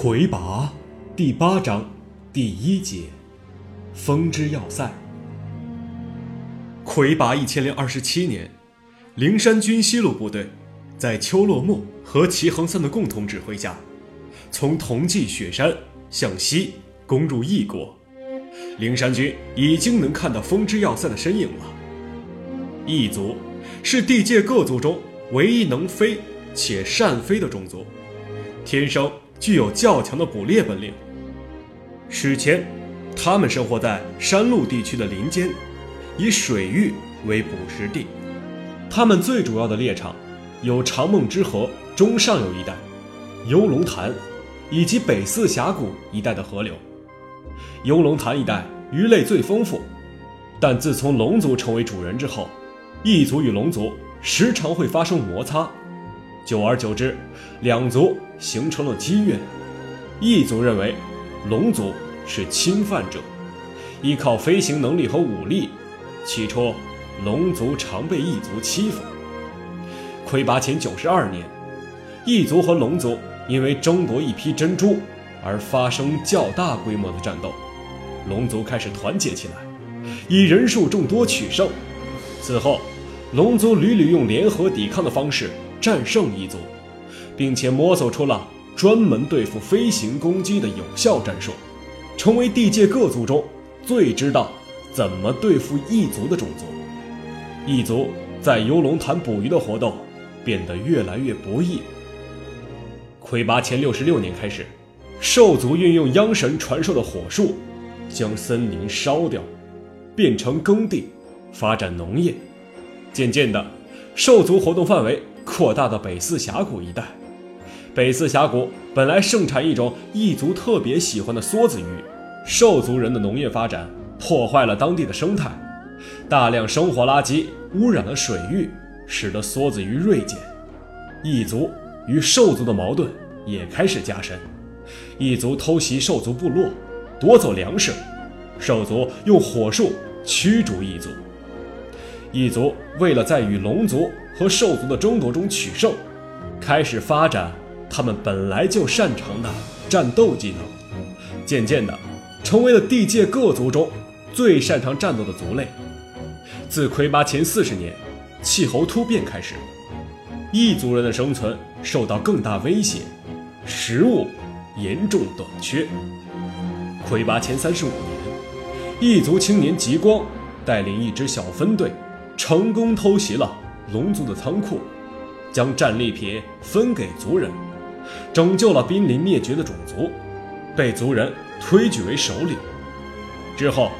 魁拔第八章第一节，风之要塞。魁拔一千零二十七年，灵山军西路部队在丘落木和齐恒三的共同指挥下，从同济雪山向西攻入异国。灵山军已经能看到风之要塞的身影了。异族是地界各族中唯一能飞且善飞的种族，天生。具有较强的捕猎本领。史前，他们生活在山路地区的林间，以水域为捕食地。他们最主要的猎场有长梦之河中上游一带、幽龙潭以及北四峡谷一带的河流。幽龙潭一带鱼类最丰富，但自从龙族成为主人之后，异族与龙族时常会发生摩擦。久而久之，两族形成了积怨。异族认为龙族是侵犯者，依靠飞行能力和武力。起初，龙族常被异族欺负。魁拔前九十二年，异族和龙族因为争夺一批珍珠而发生较大规模的战斗。龙族开始团结起来，以人数众多取胜。此后，龙族屡屡用联合抵抗的方式。战胜异族，并且摸索出了专门对付飞行攻击的有效战术，成为地界各族中最知道怎么对付异族的种族。异族在游龙潭捕鱼的活动变得越来越不易。魁拔前六十六年开始，兽族运用央神传授的火术，将森林烧掉，变成耕地，发展农业。渐渐的，兽族活动范围。扩大到北四峡谷一带。北四峡谷本来盛产一种异族特别喜欢的梭子鱼，兽族人的农业发展破坏了当地的生态，大量生活垃圾污染了水域，使得梭子鱼锐减。异族与兽族的矛盾也开始加深，异族偷袭兽族部落，夺走粮食，兽族用火术驱逐异族。异族为了在与龙族和兽族的争夺中取胜，开始发展他们本来就擅长的战斗技能，渐渐的成为了地界各族中最擅长战斗的族类。自魁拔前四十年气候突变开始，异族人的生存受到更大威胁，食物严重短缺。魁拔前三十五年，异族青年极光带领一支小分队。成功偷袭了龙族的仓库，将战利品分给族人，拯救了濒临灭绝的种族，被族人推举为首领。之后，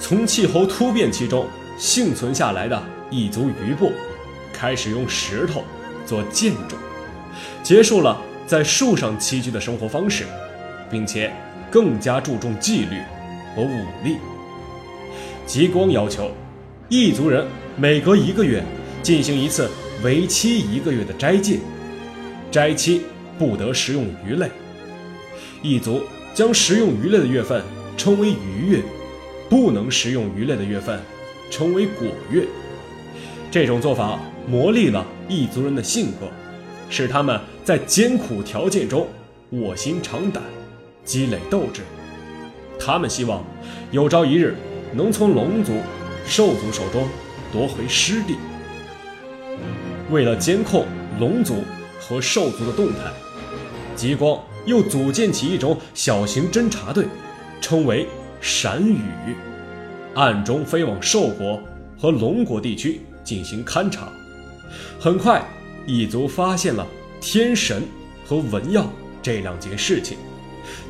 从气候突变期中幸存下来的异族余部，开始用石头做建筑，结束了在树上栖居的生活方式，并且更加注重纪律和武力。极光要求异族人。每隔一个月进行一次为期一个月的斋戒，斋期不得食用鱼类。异族将食用鱼类的月份称为鱼月，不能食用鱼类的月份称为果月。这种做法磨砺了异族人的性格，使他们在艰苦条件中卧薪尝胆，积累斗志。他们希望有朝一日能从龙族、兽族手中。夺回失地。为了监控龙族和兽族的动态，极光又组建起一种小型侦察队，称为“闪羽”，暗中飞往兽国和龙国地区进行勘察。很快，异族发现了天神和文耀这两件事情。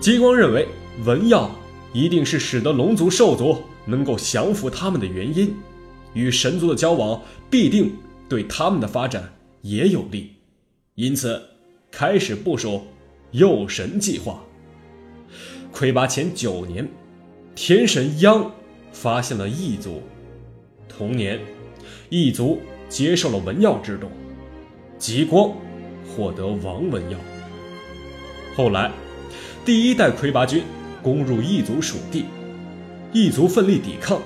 极光认为，文耀一定是使得龙族、兽族能够降服他们的原因。与神族的交往必定对他们的发展也有利，因此开始部署诱神计划。魁拔前九年，天神央发现了异族，同年，异族接受了文耀制度，极光获得王文耀。后来，第一代魁拔军攻入异族属地，异族奋力抵抗。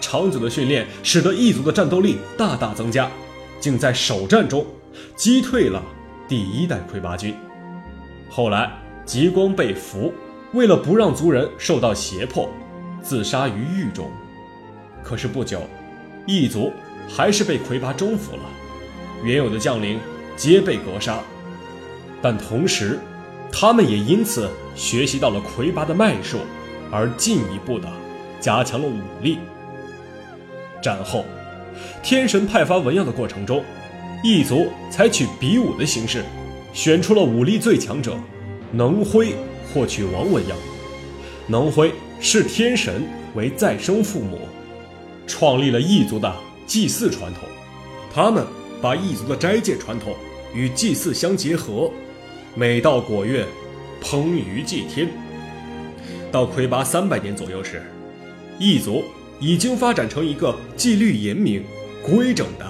长久的训练使得异族的战斗力大大增加，竟在首战中击退了第一代魁拔军。后来，极光被俘，为了不让族人受到胁迫，自杀于狱中。可是不久，异族还是被魁拔征服了，原有的将领皆被格杀。但同时，他们也因此学习到了魁拔的脉术，而进一步的加强了武力。战后，天神派发文样的过程中，异族采取比武的形式，选出了武力最强者，能辉获取王文样。能辉视天神为再生父母。创立了异族的祭祀传统，他们把异族的斋戒传统与祭祀相结合，每到果月，烹鱼祭天。到魁拔三百年左右时，异族已经发展成一个纪律严明、规整的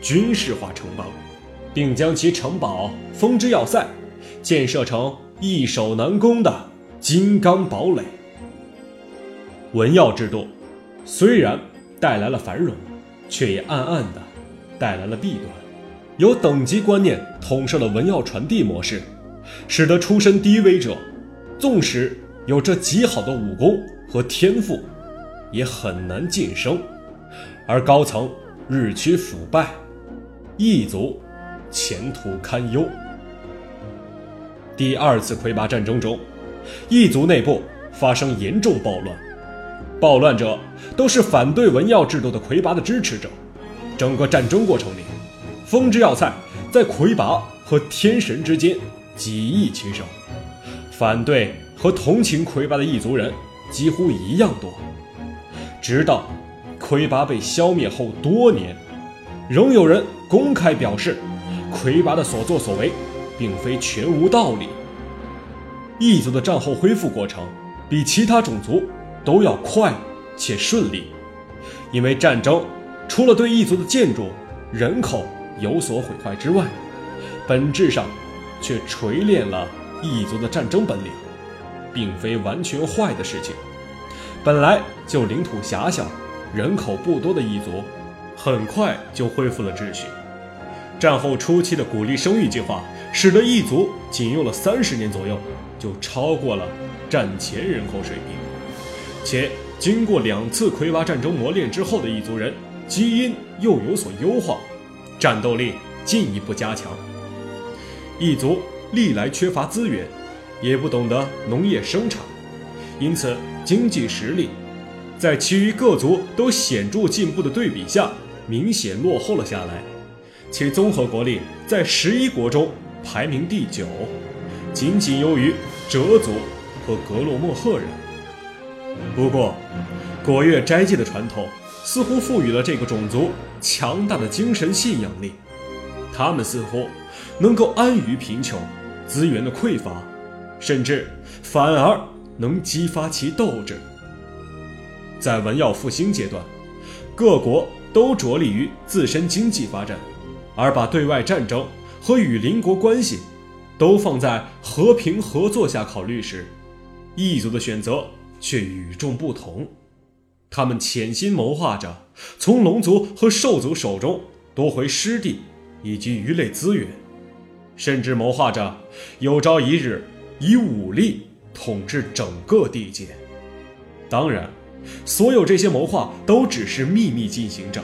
军事化城邦，并将其城堡封之要塞建设成易守难攻的金刚堡垒。文耀制度虽然。带来了繁荣，却也暗暗的带来了弊端。由等级观念统摄的文耀传递模式，使得出身低微者，纵使有着极好的武功和天赋，也很难晋升；而高层日趋腐败，异族前途堪忧。第二次魁拔战争中，异族内部发生严重暴乱。暴乱者都是反对文耀制度的魁拔的支持者。整个战争过程里，风之要塞在魁拔和天神之间几易其手，反对和同情魁拔的异族人几乎一样多。直到魁拔被消灭后多年，仍有人公开表示，魁拔的所作所为并非全无道理。异族的战后恢复过程比其他种族。都要快且顺利，因为战争除了对异族的建筑、人口有所毁坏之外，本质上却锤炼了异族的战争本领，并非完全坏的事情。本来就领土狭小、人口不多的异族，很快就恢复了秩序。战后初期的鼓励生育计划，使得异族仅用了三十年左右，就超过了战前人口水平。且经过两次魁拔战争磨练之后的异族人，基因又有所优化，战斗力进一步加强。异族历来缺乏资源，也不懂得农业生产，因此经济实力在其余各族都显著进步的对比下，明显落后了下来。其综合国力在十一国中排名第九，仅仅优于哲族和格洛莫赫人。不过，果月斋戒的传统似乎赋予了这个种族强大的精神信仰力，他们似乎能够安于贫穷、资源的匮乏，甚至反而能激发其斗志。在文耀复兴阶段，各国都着力于自身经济发展，而把对外战争和与邻国关系都放在和平合作下考虑时，异族的选择。却与众不同，他们潜心谋划着从龙族和兽族手中夺回失地以及鱼类资源，甚至谋划着有朝一日以武力统治整个地界。当然，所有这些谋划都只是秘密进行着，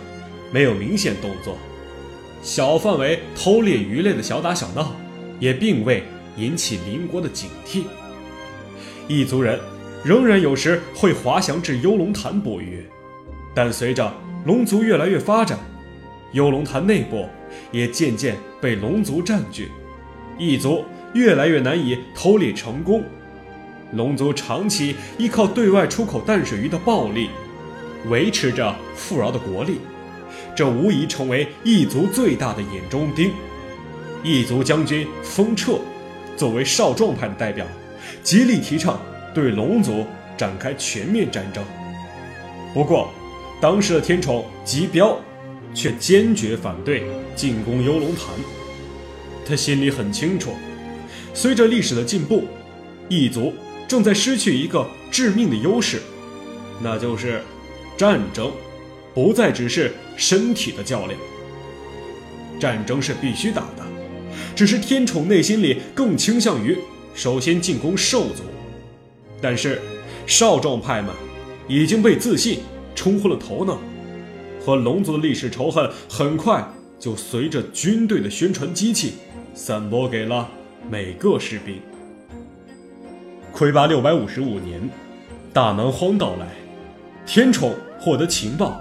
没有明显动作。小范围偷猎鱼类的小打小闹，也并未引起邻国的警惕。异族人。仍然有时会滑翔至幽龙潭捕鱼，但随着龙族越来越发展，幽龙潭内部也渐渐被龙族占据，异族越来越难以偷猎成功。龙族长期依靠对外出口淡水鱼的暴利，维持着富饶的国力，这无疑成为异族最大的眼中钉。异族将军风彻作为少壮派的代表，极力提倡。对龙族展开全面战争，不过，当时的天宠吉彪却坚决反对进攻幽龙潭。他心里很清楚，随着历史的进步，异族正在失去一个致命的优势，那就是战争不再只是身体的较量。战争是必须打的，只是天宠内心里更倾向于首先进攻兽族，但是少壮派们已经被自信冲昏了头脑，和龙族的历史仇恨很快就随着军队的宣传机器散播给了每个士兵。魁拔六百五十五年，大蛮荒到来，天宠获得情报，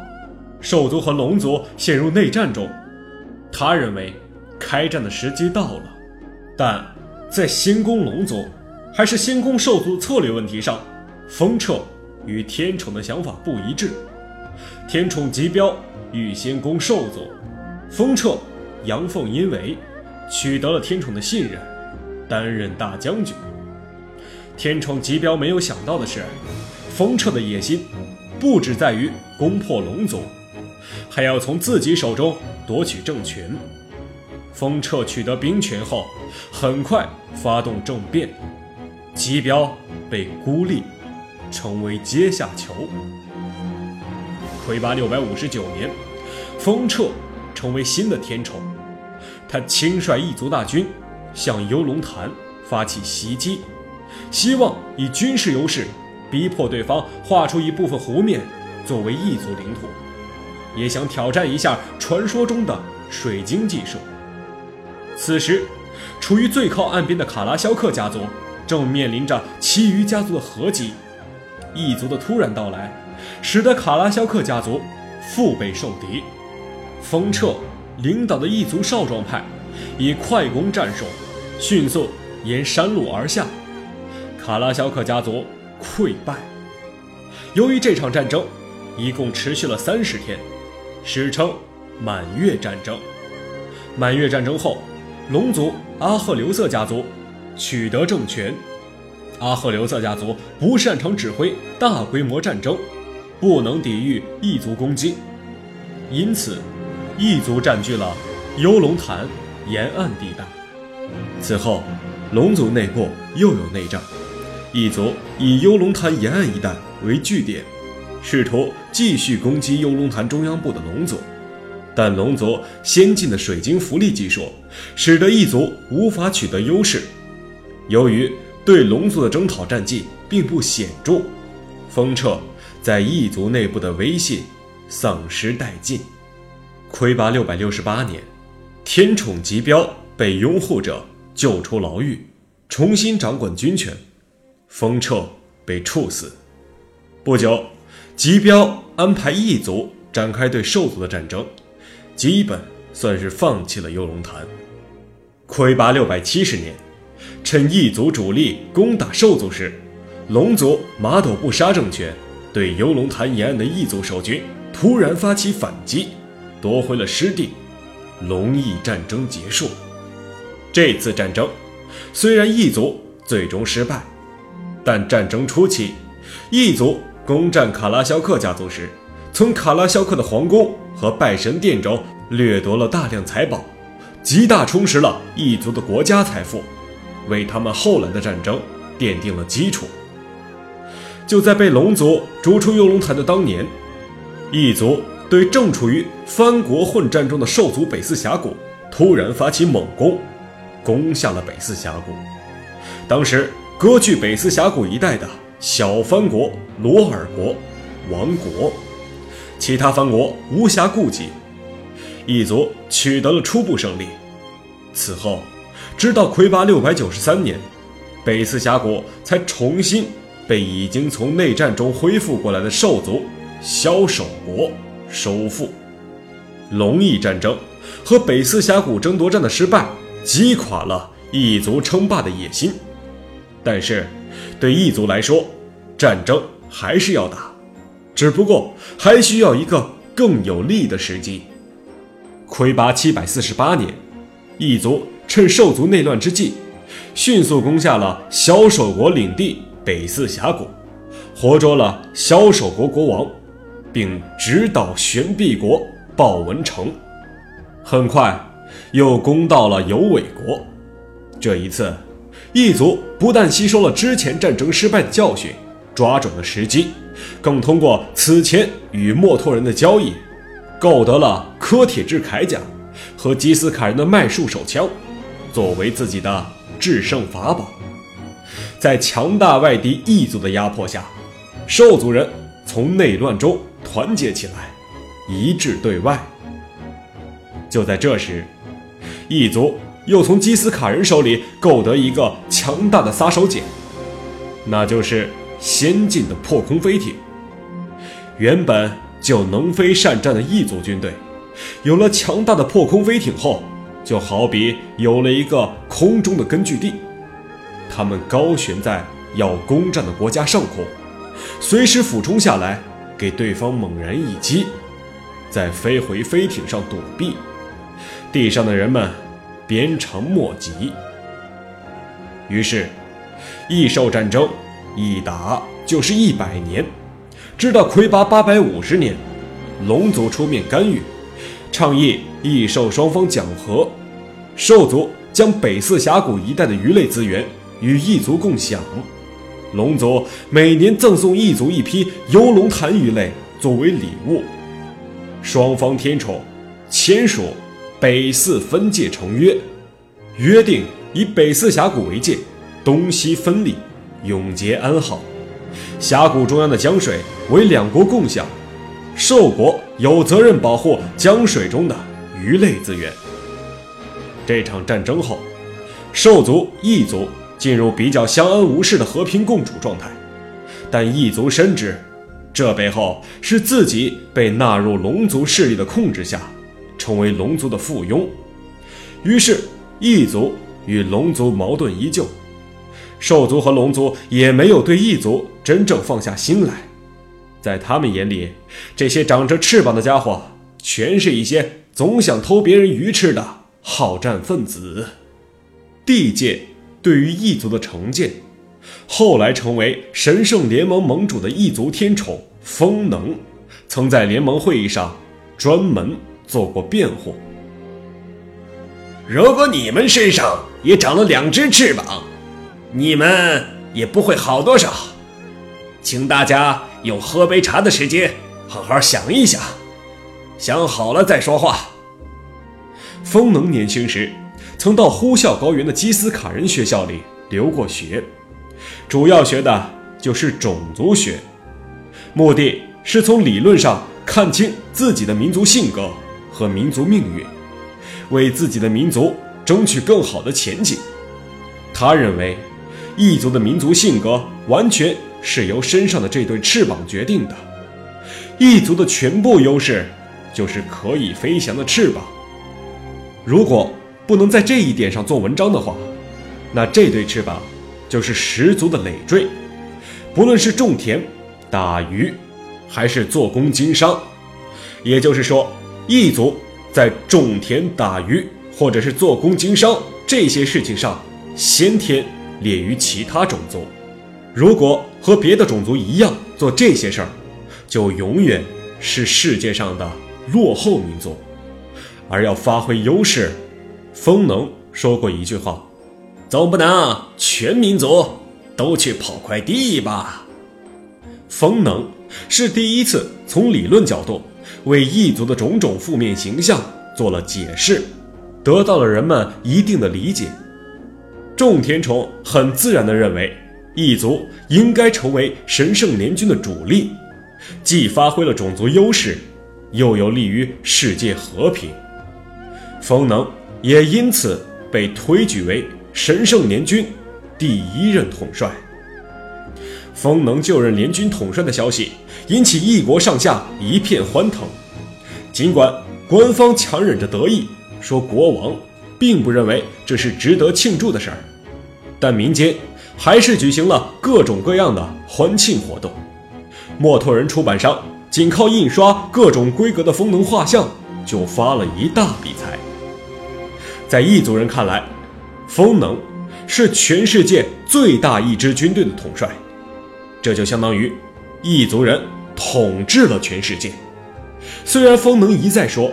兽族和龙族陷入内战中。他认为开战的时机到了，但在先攻龙族还是先攻兽族策略问题上，风彻与天宠的想法不一致。天宠急彪欲先攻兽族，风彻、阳奉阴违，取得了天宠的信任，担任大将军。天宠吉彪没有想到的是，风彻的野心不只在于攻破龙族，还要从自己手中。夺取政权，风彻取得兵权后，很快发动政变，吉彪被孤立，成为阶下囚。魁拔六百五十九年，风彻成为新的天宠，他亲率异族大军向幽龙潭发起袭击，希望以军事优势逼迫对方划出一部分湖面作为异族领土。也想挑战一下传说中的水晶技术。此时，处于最靠岸边的卡拉肖克家族正面临着其余家族的合击。异族的突然到来，使得卡拉肖克家族腹背受敌。风彻领导的异族少壮派以快攻战术，迅速沿山路而下，卡拉肖克家族溃败。由于这场战争一共持续了三十天。史称满月战争。满月战争后，龙族阿赫留瑟家族取得政权。阿赫留瑟家族不擅长指挥大规模战争，不能抵御异族攻击，因此异族占据了幽龙潭沿岸地带。此后，龙族内部又有内战，异族以幽龙潭沿岸一带为据点。试图继续攻击幽龙潭中央部的龙族，但龙族先进的水晶浮力技术使得异族无法取得优势。由于对龙族的征讨战绩并不显著，风彻在异族内部的威信丧失殆尽。魁拔六百六十八年，天宠吉彪被拥护者救出牢狱，重新掌管军权，风彻被处死。不久。吉彪安排异族展开对兽族的战争，基本算是放弃了幽龙潭。魁拔六百七十年，趁异族主力攻打兽族时，龙族马斗布沙政权对幽龙潭沿岸的异族守军突然发起反击，夺回了失地。龙异战争结束。这次战争虽然异族最终失败，但战争初期，异族。攻占卡拉肖克家族时，从卡拉肖克的皇宫和拜神殿中掠夺了大量财宝，极大充实了异族的国家财富，为他们后来的战争奠定了基础。就在被龙族逐出幽龙潭的当年，异族对正处于藩国混战中的兽族北四峡谷突然发起猛攻，攻下了北四峡谷。当时割据北四峡谷一带的。小藩国罗尔国王国，其他藩国无暇顾及，异族取得了初步胜利。此后，直到魁拔六百九十三年，北四峡谷才重新被已经从内战中恢复过来的兽族枭首国收复。龙翼战争和北四峡谷争夺战的失败，击垮了异族称霸的野心。但是，对异族来说，战争还是要打，只不过还需要一个更有利的时机。魁拔七百四十八年，异族趁兽族内乱之际，迅速攻下了枭首国领地北四峡谷，活捉了枭首国国王，并直捣玄臂国豹纹城。很快，又攻到了有尾国。这一次。异族不但吸收了之前战争失败的教训，抓准了时机，更通过此前与墨托人的交易，购得了科铁制铠甲和基斯卡人的麦术手枪，作为自己的制胜法宝。在强大外敌异族的压迫下，兽族人从内乱中团结起来，一致对外。就在这时，异族又从基斯卡人手里购得一个强大的杀手锏，那就是先进的破空飞艇。原本就能飞善战的异族军队，有了强大的破空飞艇后，就好比有了一个空中的根据地。他们高悬在要攻占的国家上空，随时俯冲下来，给对方猛然一击，再飞回飞艇上躲避。地上的人们鞭长莫及。于是，异兽战争一打就是一百年。直到魁拔八百五十年，龙族出面干预，倡议异兽双方讲和，兽族将北四峡谷一带的鱼类资源与异族共享，龙族每年赠送异族一批游龙潭鱼类作为礼物，双方天宠签署北四分界成约，约定以北四峡谷为界，东西分立，永结安好。峡谷中央的江水为两国共享，兽国有责任保护江水中的鱼类资源。这场战争后，兽族、异族进入比较相安无事的和平共处状态，但异族深知，这背后是自己被纳入龙族势力的控制下，成为龙族的附庸。于是，异族与龙族矛盾依旧。兽族和龙族也没有对异族真正放下心来，在他们眼里，这些长着翅膀的家伙全是一些总想偷别人鱼吃的好战分子。地界对于异族的成见，后来成为神圣联盟盟主的异族天宠风能，曾在联盟会议上专门做过辩护。如果你们身上也长了两只翅膀。你们也不会好多少，请大家用喝杯茶的时间好好想一想，想好了再说话。风能年轻时曾到呼啸高原的基斯卡人学校里留过学，主要学的就是种族学，目的是从理论上看清自己的民族性格和民族命运，为自己的民族争取更好的前景。他认为。异族的民族性格完全是由身上的这对翅膀决定的。异族的全部优势就是可以飞翔的翅膀。如果不能在这一点上做文章的话，那这对翅膀就是十足的累赘。不论是种田、打鱼，还是做工经商，也就是说，异族在种田、打鱼或者是做工经商这些事情上，先天。劣于其他种族，如果和别的种族一样做这些事儿，就永远是世界上的落后民族。而要发挥优势，风能说过一句话：“总不能全民族都去跑快递吧？”风能是第一次从理论角度为异族的种种负面形象做了解释，得到了人们一定的理解。种田虫很自然地认为，异族应该成为神圣联军的主力，既发挥了种族优势，又有利于世界和平。风能也因此被推举为神圣联军第一任统帅。风能就任联军统帅的消息引起异国上下一片欢腾，尽管官方强忍着得意，说国王并不认为这是值得庆祝的事儿。但民间还是举行了各种各样的欢庆活动。墨托人出版商仅靠印刷各种规格的风能画像，就发了一大笔财。在异族人看来，风能是全世界最大一支军队的统帅，这就相当于异族人统治了全世界。虽然风能一再说，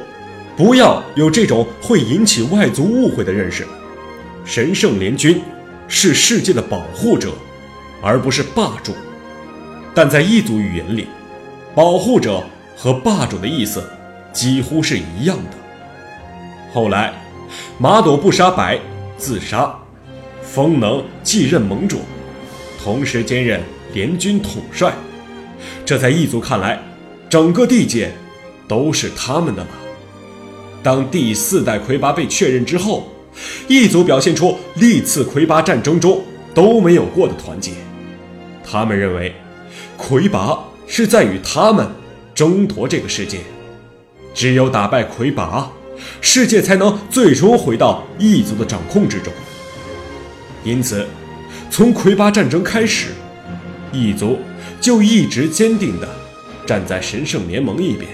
不要有这种会引起外族误会的认识，神圣联军。是世界的保护者，而不是霸主。但在异族语言里，保护者和霸主的意思几乎是一样的。后来，马朵布沙白自杀，风能继任盟主，同时兼任联军统帅。这在异族看来，整个地界都是他们的了。当第四代魁拔被确认之后，异族表现出历次魁拔战争中都没有过的团结。他们认为，魁拔是在与他们争夺这个世界，只有打败魁拔，世界才能最终回到异族的掌控之中。因此，从魁拔战争开始，异族就一直坚定地站在神圣联盟一边，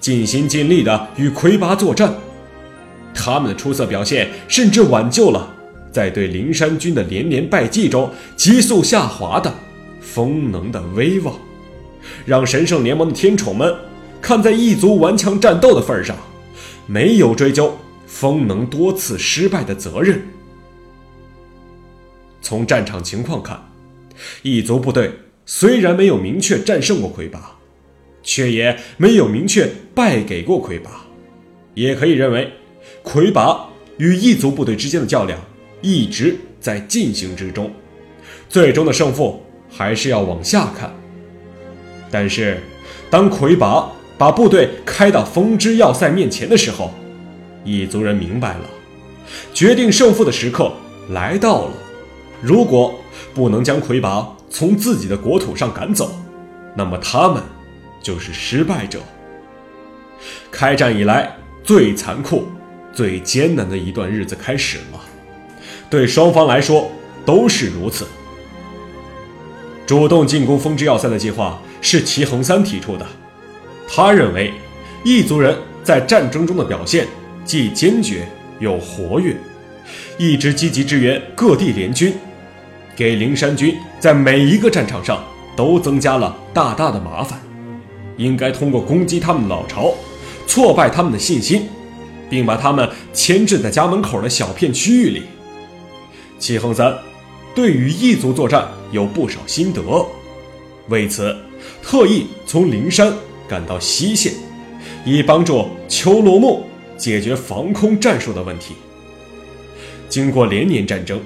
尽心尽力地与魁拔作战。他们的出色表现，甚至挽救了在对灵山军的连连败绩中急速下滑的风能的威望，让神圣联盟的天宠们看在异族顽强战斗的份上，没有追究风能多次失败的责任。从战场情况看，异族部队虽然没有明确战胜过魁拔，却也没有明确败给过魁拔，也可以认为。魁拔与异族部队之间的较量一直在进行之中，最终的胜负还是要往下看。但是，当魁拔把部队开到风之要塞面前的时候，异族人明白了，决定胜负的时刻来到了。如果不能将魁拔从自己的国土上赶走，那么他们就是失败者。开战以来最残酷。最艰难的一段日子开始了，对双方来说都是如此。主动进攻风之要塞的计划是齐恒三提出的，他认为异族人在战争中的表现既坚决又活跃，一直积极支援各地联军，给灵山军在每一个战场上都增加了大大的麻烦。应该通过攻击他们老巢，挫败他们的信心。并把他们牵制在家门口的小片区域里。齐恒三对于异族作战有不少心得，为此特意从灵山赶到西线，以帮助丘罗木解决防空战术的问题。经过连年战争，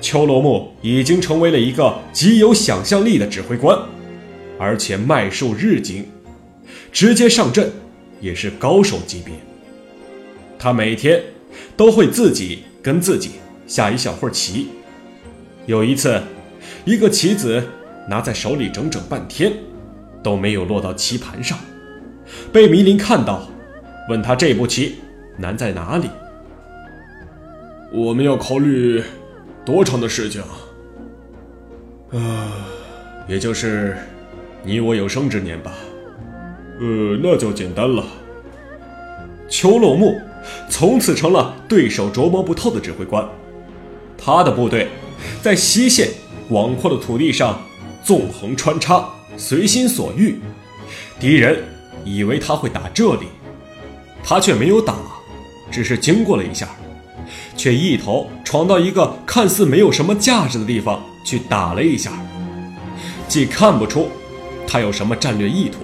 秋罗木已经成为了一个极有想象力的指挥官，而且脉数日精，直接上阵也是高手级别。他每天都会自己跟自己下一小会儿棋。有一次，一个棋子拿在手里整整半天，都没有落到棋盘上，被迷林看到，问他这步棋难在哪里。我们要考虑多长的事情？啊，也就是你我有生之年吧。呃，那就简单了。邱落木。从此成了对手琢磨不透的指挥官。他的部队在西线广阔的土地上纵横穿插，随心所欲。敌人以为他会打这里，他却没有打，只是经过了一下，却一头闯到一个看似没有什么价值的地方去打了一下。既看不出他有什么战略意图，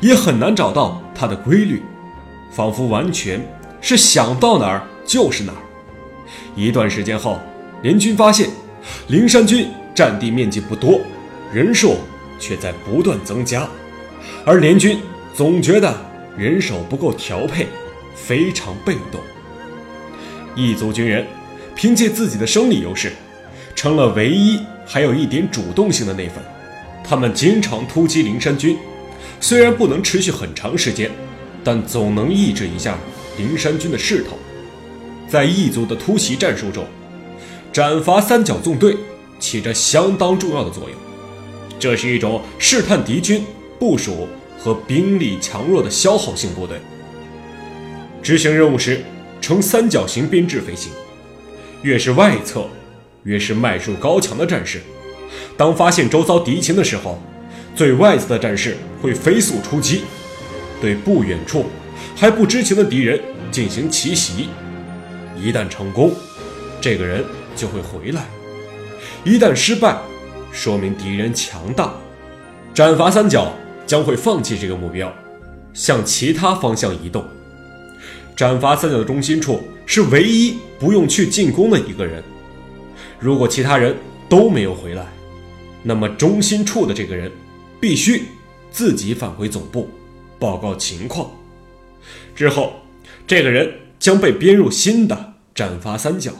也很难找到他的规律，仿佛完全。是想到哪儿就是哪儿。一段时间后，联军发现灵山军占地面积不多，人数却在不断增加，而联军总觉得人手不够调配，非常被动。异族军人凭借自己的生理优势，成了唯一还有一点主动性的那份。他们经常突击灵山军，虽然不能持续很长时间，但总能抑制一下。灵山军的势头，在异族的突袭战术中，斩伐三角纵队起着相当重要的作用。这是一种试探敌军部署和兵力强弱的消耗性部队。执行任务时，呈三角形编制飞行。越是外侧，越是脉术高强的战士，当发现周遭敌情的时候，最外侧的战士会飞速出击，对不远处。还不知情的敌人进行奇袭，一旦成功，这个人就会回来；一旦失败，说明敌人强大，斩伐三角将会放弃这个目标，向其他方向移动。斩伐三角的中心处是唯一不用去进攻的一个人。如果其他人都没有回来，那么中心处的这个人必须自己返回总部报告情况。之后，这个人将被编入新的斩伐三角。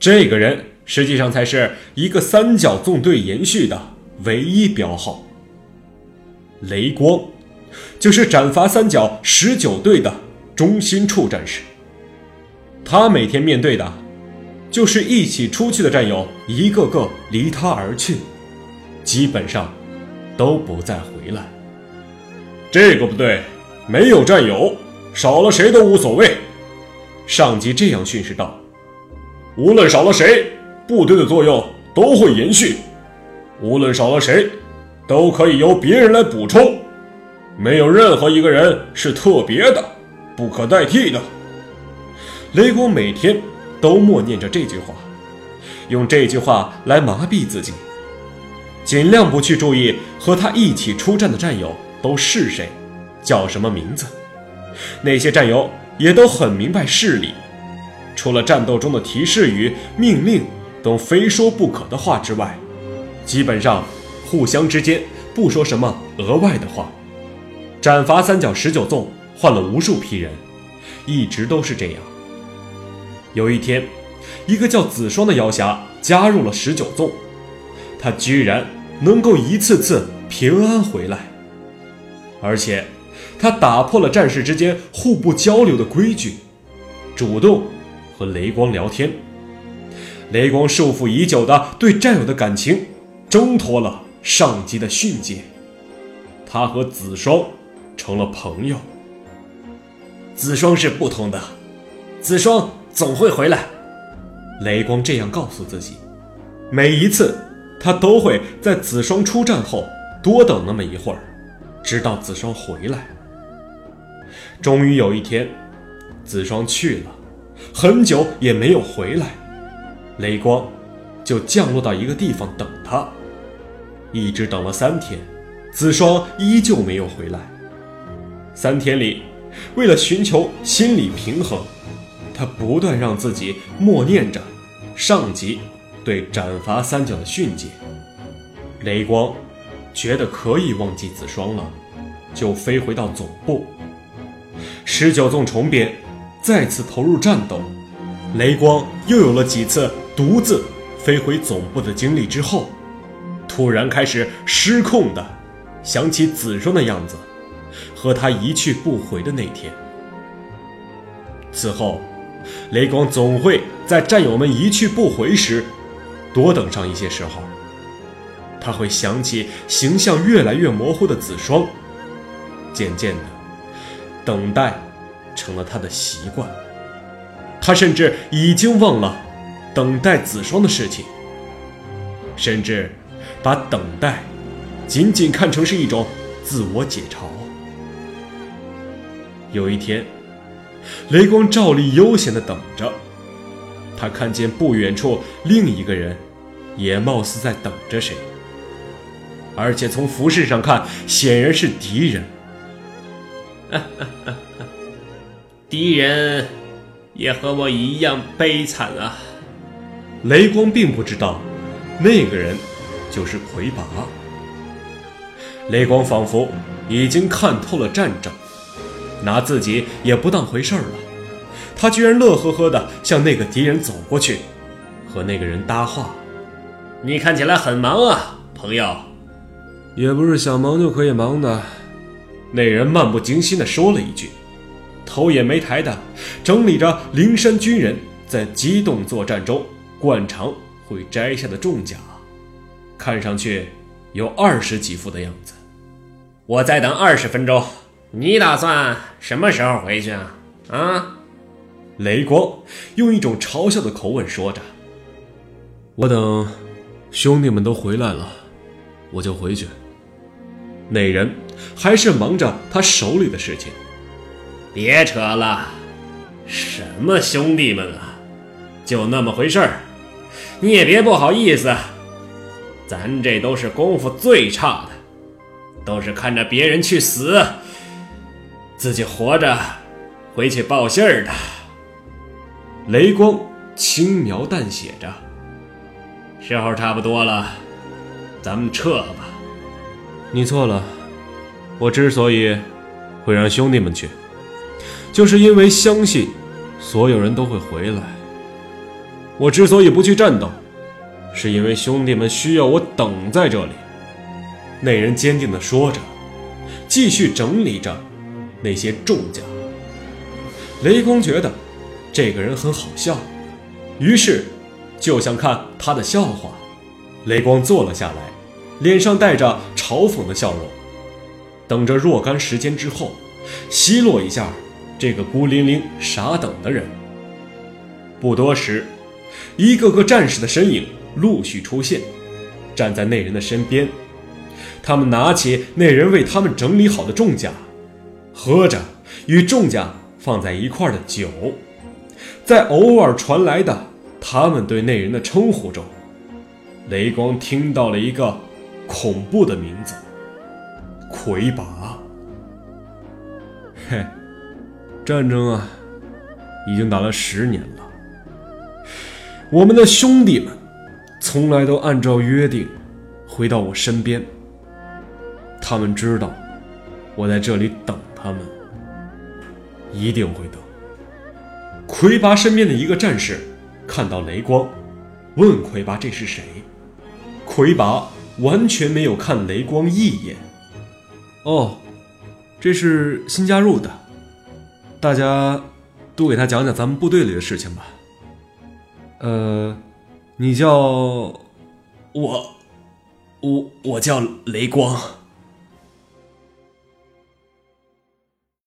这个人实际上才是一个三角纵队延续的唯一标号。雷光，就是斩伐三角十九队的中心处战士。他每天面对的，就是一起出去的战友一个个离他而去，基本上都不再回来。这个部队没有战友，少了谁都无所谓。上级这样训示道：“无论少了谁，部队的作用都会延续；无论少了谁。”都可以由别人来补充，没有任何一个人是特别的、不可代替的。雷公每天都默念着这句话，用这句话来麻痹自己，尽量不去注意和他一起出战的战友都是谁，叫什么名字。那些战友也都很明白事理，除了战斗中的提示语、命令等非说不可的话之外，基本上。互相之间不说什么额外的话。斩伐三角十九纵换了无数批人，一直都是这样。有一天，一个叫子双的妖侠加入了十九纵，他居然能够一次次平安回来，而且他打破了战士之间互不交流的规矩，主动和雷光聊天。雷光束缚已久的对战友的感情挣脱了。上级的训诫，他和子双成了朋友。子双是不同的，子双总会回来。雷光这样告诉自己。每一次，他都会在子双出战后多等那么一会儿，直到子双回来。终于有一天，子双去了，很久也没有回来，雷光就降落到一个地方等他。一直等了三天，子双依旧没有回来。三天里，为了寻求心理平衡，他不断让自己默念着上级对斩伐三角的训诫。雷光觉得可以忘记子双了，就飞回到总部。十九纵重编，再次投入战斗。雷光又有了几次独自飞回总部的经历之后。突然开始失控的想起子双的样子，和他一去不回的那天。此后，雷光总会在战友们一去不回时多等上一些时候。他会想起形象越来越模糊的子双，渐渐的，等待成了他的习惯。他甚至已经忘了等待子双的事情，甚至。把等待仅仅看成是一种自我解嘲。有一天，雷光照例悠闲地等着，他看见不远处另一个人也貌似在等着谁，而且从服饰上看，显然是敌人。敌人也和我一样悲惨啊！雷光并不知道那个人。就是魁拔。雷光仿佛已经看透了战争，拿自己也不当回事儿了。他居然乐呵呵地向那个敌人走过去，和那个人搭话：“你看起来很忙啊，朋友。”“也不是想忙就可以忙的。”那人漫不经心地说了一句，头也没抬的整理着灵山军人在机动作战中惯常会摘下的重甲。看上去有二十几副的样子。我再等二十分钟。你打算什么时候回去啊？啊！雷光用一种嘲笑的口吻说着：“我等兄弟们都回来了，我就回去。”那人还是忙着他手里的事情。别扯了，什么兄弟们啊？就那么回事儿，你也别不好意思。咱这都是功夫最差的，都是看着别人去死，自己活着回去报信儿的。雷光轻描淡写着：“时候差不多了，咱们撤吧。你错了，我之所以会让兄弟们去，就是因为相信所有人都会回来。我之所以不去战斗，是因为兄弟们需要我等在这里。那人坚定地说着，继续整理着那些重甲。雷公觉得这个人很好笑，于是就想看他的笑话。雷光坐了下来，脸上带着嘲讽的笑容，等着若干时间之后，奚落一下这个孤零零傻等的人。不多时，一个个战士的身影陆续出现，站在那人的身边。他们拿起那人为他们整理好的重甲，喝着与众家放在一块的酒，在偶尔传来的他们对那人的称呼中。雷光听到了一个恐怖的名字——魁拔。嘿，战争啊，已经打了十年了。我们的兄弟们从来都按照约定回到我身边。他们知道我在这里等他们，一定会等。魁拔身边的一个战士看到雷光，问魁拔：“这是谁？”魁拔完全没有看雷光一眼。哦，这是新加入的，大家都给他讲讲咱们部队里的事情吧。呃，你叫我，我我叫雷光。